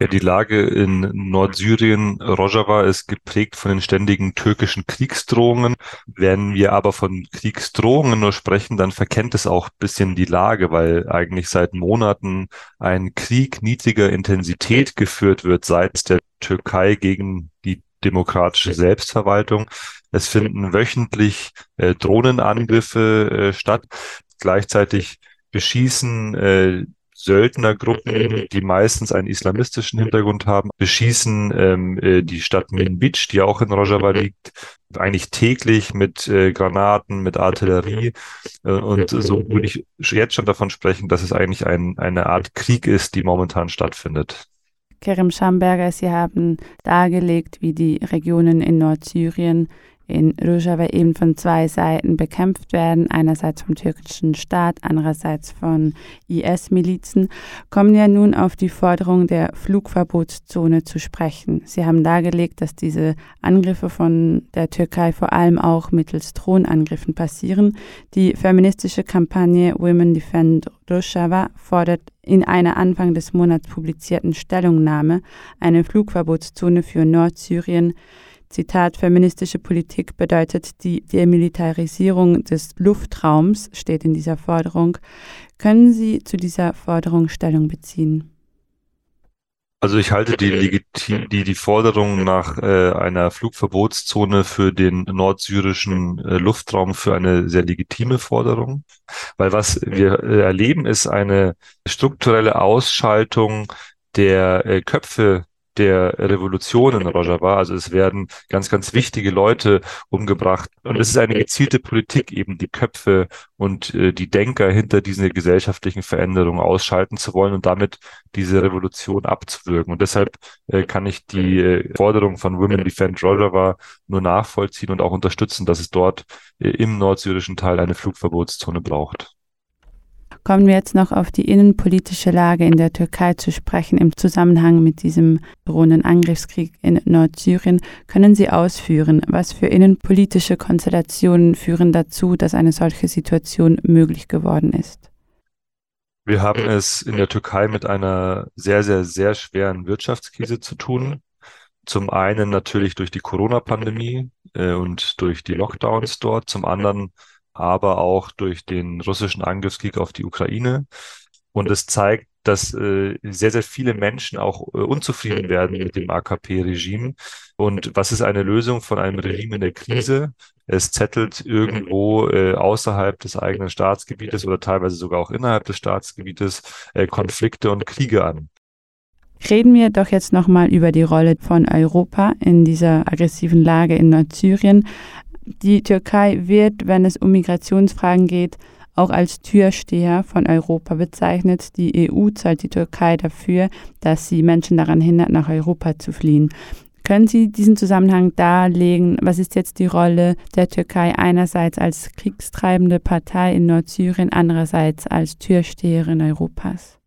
Ja, die Lage in Nordsyrien, Rojava, ist geprägt von den ständigen türkischen Kriegsdrohungen. Wenn wir aber von Kriegsdrohungen nur sprechen, dann verkennt es auch bisschen die Lage, weil eigentlich seit Monaten ein Krieg niedriger Intensität geführt wird seitens der Türkei gegen die demokratische Selbstverwaltung. Es finden wöchentlich äh, Drohnenangriffe äh, statt. Gleichzeitig beschießen äh, Söldnergruppen, die meistens einen islamistischen Hintergrund haben, beschießen ähm, äh, die Stadt Minbic, die auch in Rojava liegt, eigentlich täglich mit äh, Granaten, mit Artillerie. Äh, und so würde ich jetzt schon davon sprechen, dass es eigentlich ein, eine Art Krieg ist, die momentan stattfindet. Kerem Schamberger, Sie haben dargelegt, wie die Regionen in Nordsyrien in Rojava eben von zwei Seiten bekämpft werden, einerseits vom türkischen Staat, andererseits von IS-Milizen, kommen ja nun auf die Forderung der Flugverbotszone zu sprechen. Sie haben dargelegt, dass diese Angriffe von der Türkei vor allem auch mittels Drohnenangriffen passieren. Die feministische Kampagne Women Defend Rojava fordert in einer Anfang des Monats publizierten Stellungnahme eine Flugverbotszone für Nordsyrien Zitat, feministische Politik bedeutet die Demilitarisierung des Luftraums, steht in dieser Forderung. Können Sie zu dieser Forderung Stellung beziehen? Also ich halte die, Legitim die, die Forderung nach äh, einer Flugverbotszone für den nordsyrischen äh, Luftraum für eine sehr legitime Forderung, weil was wir äh, erleben, ist eine strukturelle Ausschaltung der äh, Köpfe der Revolution in Rojava. Also es werden ganz, ganz wichtige Leute umgebracht. Und es ist eine gezielte Politik, eben die Köpfe und äh, die Denker hinter diesen gesellschaftlichen Veränderungen ausschalten zu wollen und damit diese Revolution abzuwirken. Und deshalb äh, kann ich die äh, Forderung von Women Defend Rojava nur nachvollziehen und auch unterstützen, dass es dort äh, im nordsyrischen Teil eine Flugverbotszone braucht. Kommen wir jetzt noch auf die innenpolitische Lage in der Türkei zu sprechen im Zusammenhang mit diesem drohenden Angriffskrieg in Nordsyrien. Können Sie ausführen, was für innenpolitische Konstellationen führen dazu, dass eine solche Situation möglich geworden ist? Wir haben es in der Türkei mit einer sehr, sehr, sehr schweren Wirtschaftskrise zu tun. Zum einen natürlich durch die Corona-Pandemie äh, und durch die Lockdowns dort, zum anderen aber auch durch den russischen Angriffskrieg auf die Ukraine. Und es zeigt, dass äh, sehr, sehr viele Menschen auch äh, unzufrieden werden mit dem AKP-Regime. Und was ist eine Lösung von einem Regime in der Krise? Es zettelt irgendwo äh, außerhalb des eigenen Staatsgebietes oder teilweise sogar auch innerhalb des Staatsgebietes äh, Konflikte und Kriege an. Reden wir doch jetzt nochmal über die Rolle von Europa in dieser aggressiven Lage in Nordsyrien. Die Türkei wird, wenn es um Migrationsfragen geht, auch als Türsteher von Europa bezeichnet. Die EU zahlt die Türkei dafür, dass sie Menschen daran hindert, nach Europa zu fliehen. Können Sie diesen Zusammenhang darlegen? Was ist jetzt die Rolle der Türkei einerseits als kriegstreibende Partei in Nordsyrien, andererseits als Türsteherin Europas?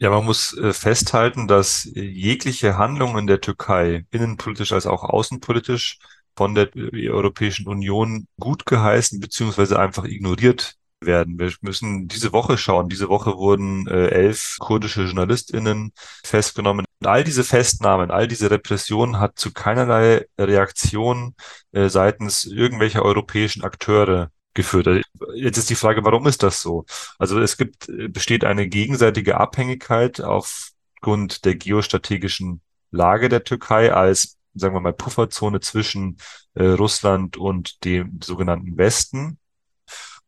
Ja, man muss äh, festhalten, dass jegliche Handlungen der Türkei, innenpolitisch als auch außenpolitisch, von der Europäischen Union gut geheißen beziehungsweise einfach ignoriert werden. Wir müssen diese Woche schauen. Diese Woche wurden äh, elf kurdische JournalistInnen festgenommen. Und all diese Festnahmen, all diese Repressionen hat zu keinerlei Reaktion äh, seitens irgendwelcher europäischen Akteure geführt. Also, jetzt ist die Frage, warum ist das so? Also es gibt, äh, besteht eine gegenseitige Abhängigkeit aufgrund der geostrategischen Lage der Türkei als sagen wir mal, Pufferzone zwischen äh, Russland und dem sogenannten Westen.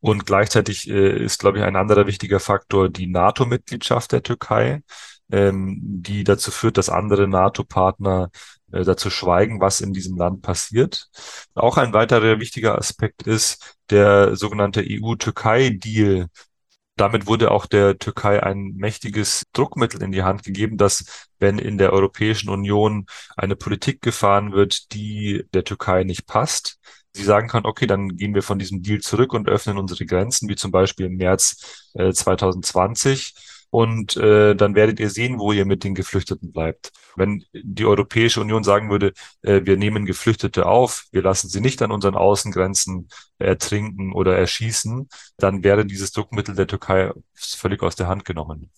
Und gleichzeitig äh, ist, glaube ich, ein anderer wichtiger Faktor die NATO-Mitgliedschaft der Türkei, ähm, die dazu führt, dass andere NATO-Partner äh, dazu schweigen, was in diesem Land passiert. Auch ein weiterer wichtiger Aspekt ist der sogenannte EU-Türkei-Deal, damit wurde auch der Türkei ein mächtiges Druckmittel in die Hand gegeben, dass wenn in der Europäischen Union eine Politik gefahren wird, die der Türkei nicht passt, sie sagen kann, okay, dann gehen wir von diesem Deal zurück und öffnen unsere Grenzen, wie zum Beispiel im März äh, 2020 und äh, dann werdet ihr sehen, wo ihr mit den Geflüchteten bleibt. Wenn die Europäische Union sagen würde, äh, wir nehmen Geflüchtete auf, wir lassen sie nicht an unseren Außengrenzen ertrinken oder erschießen, dann wäre dieses Druckmittel der Türkei völlig aus der Hand genommen.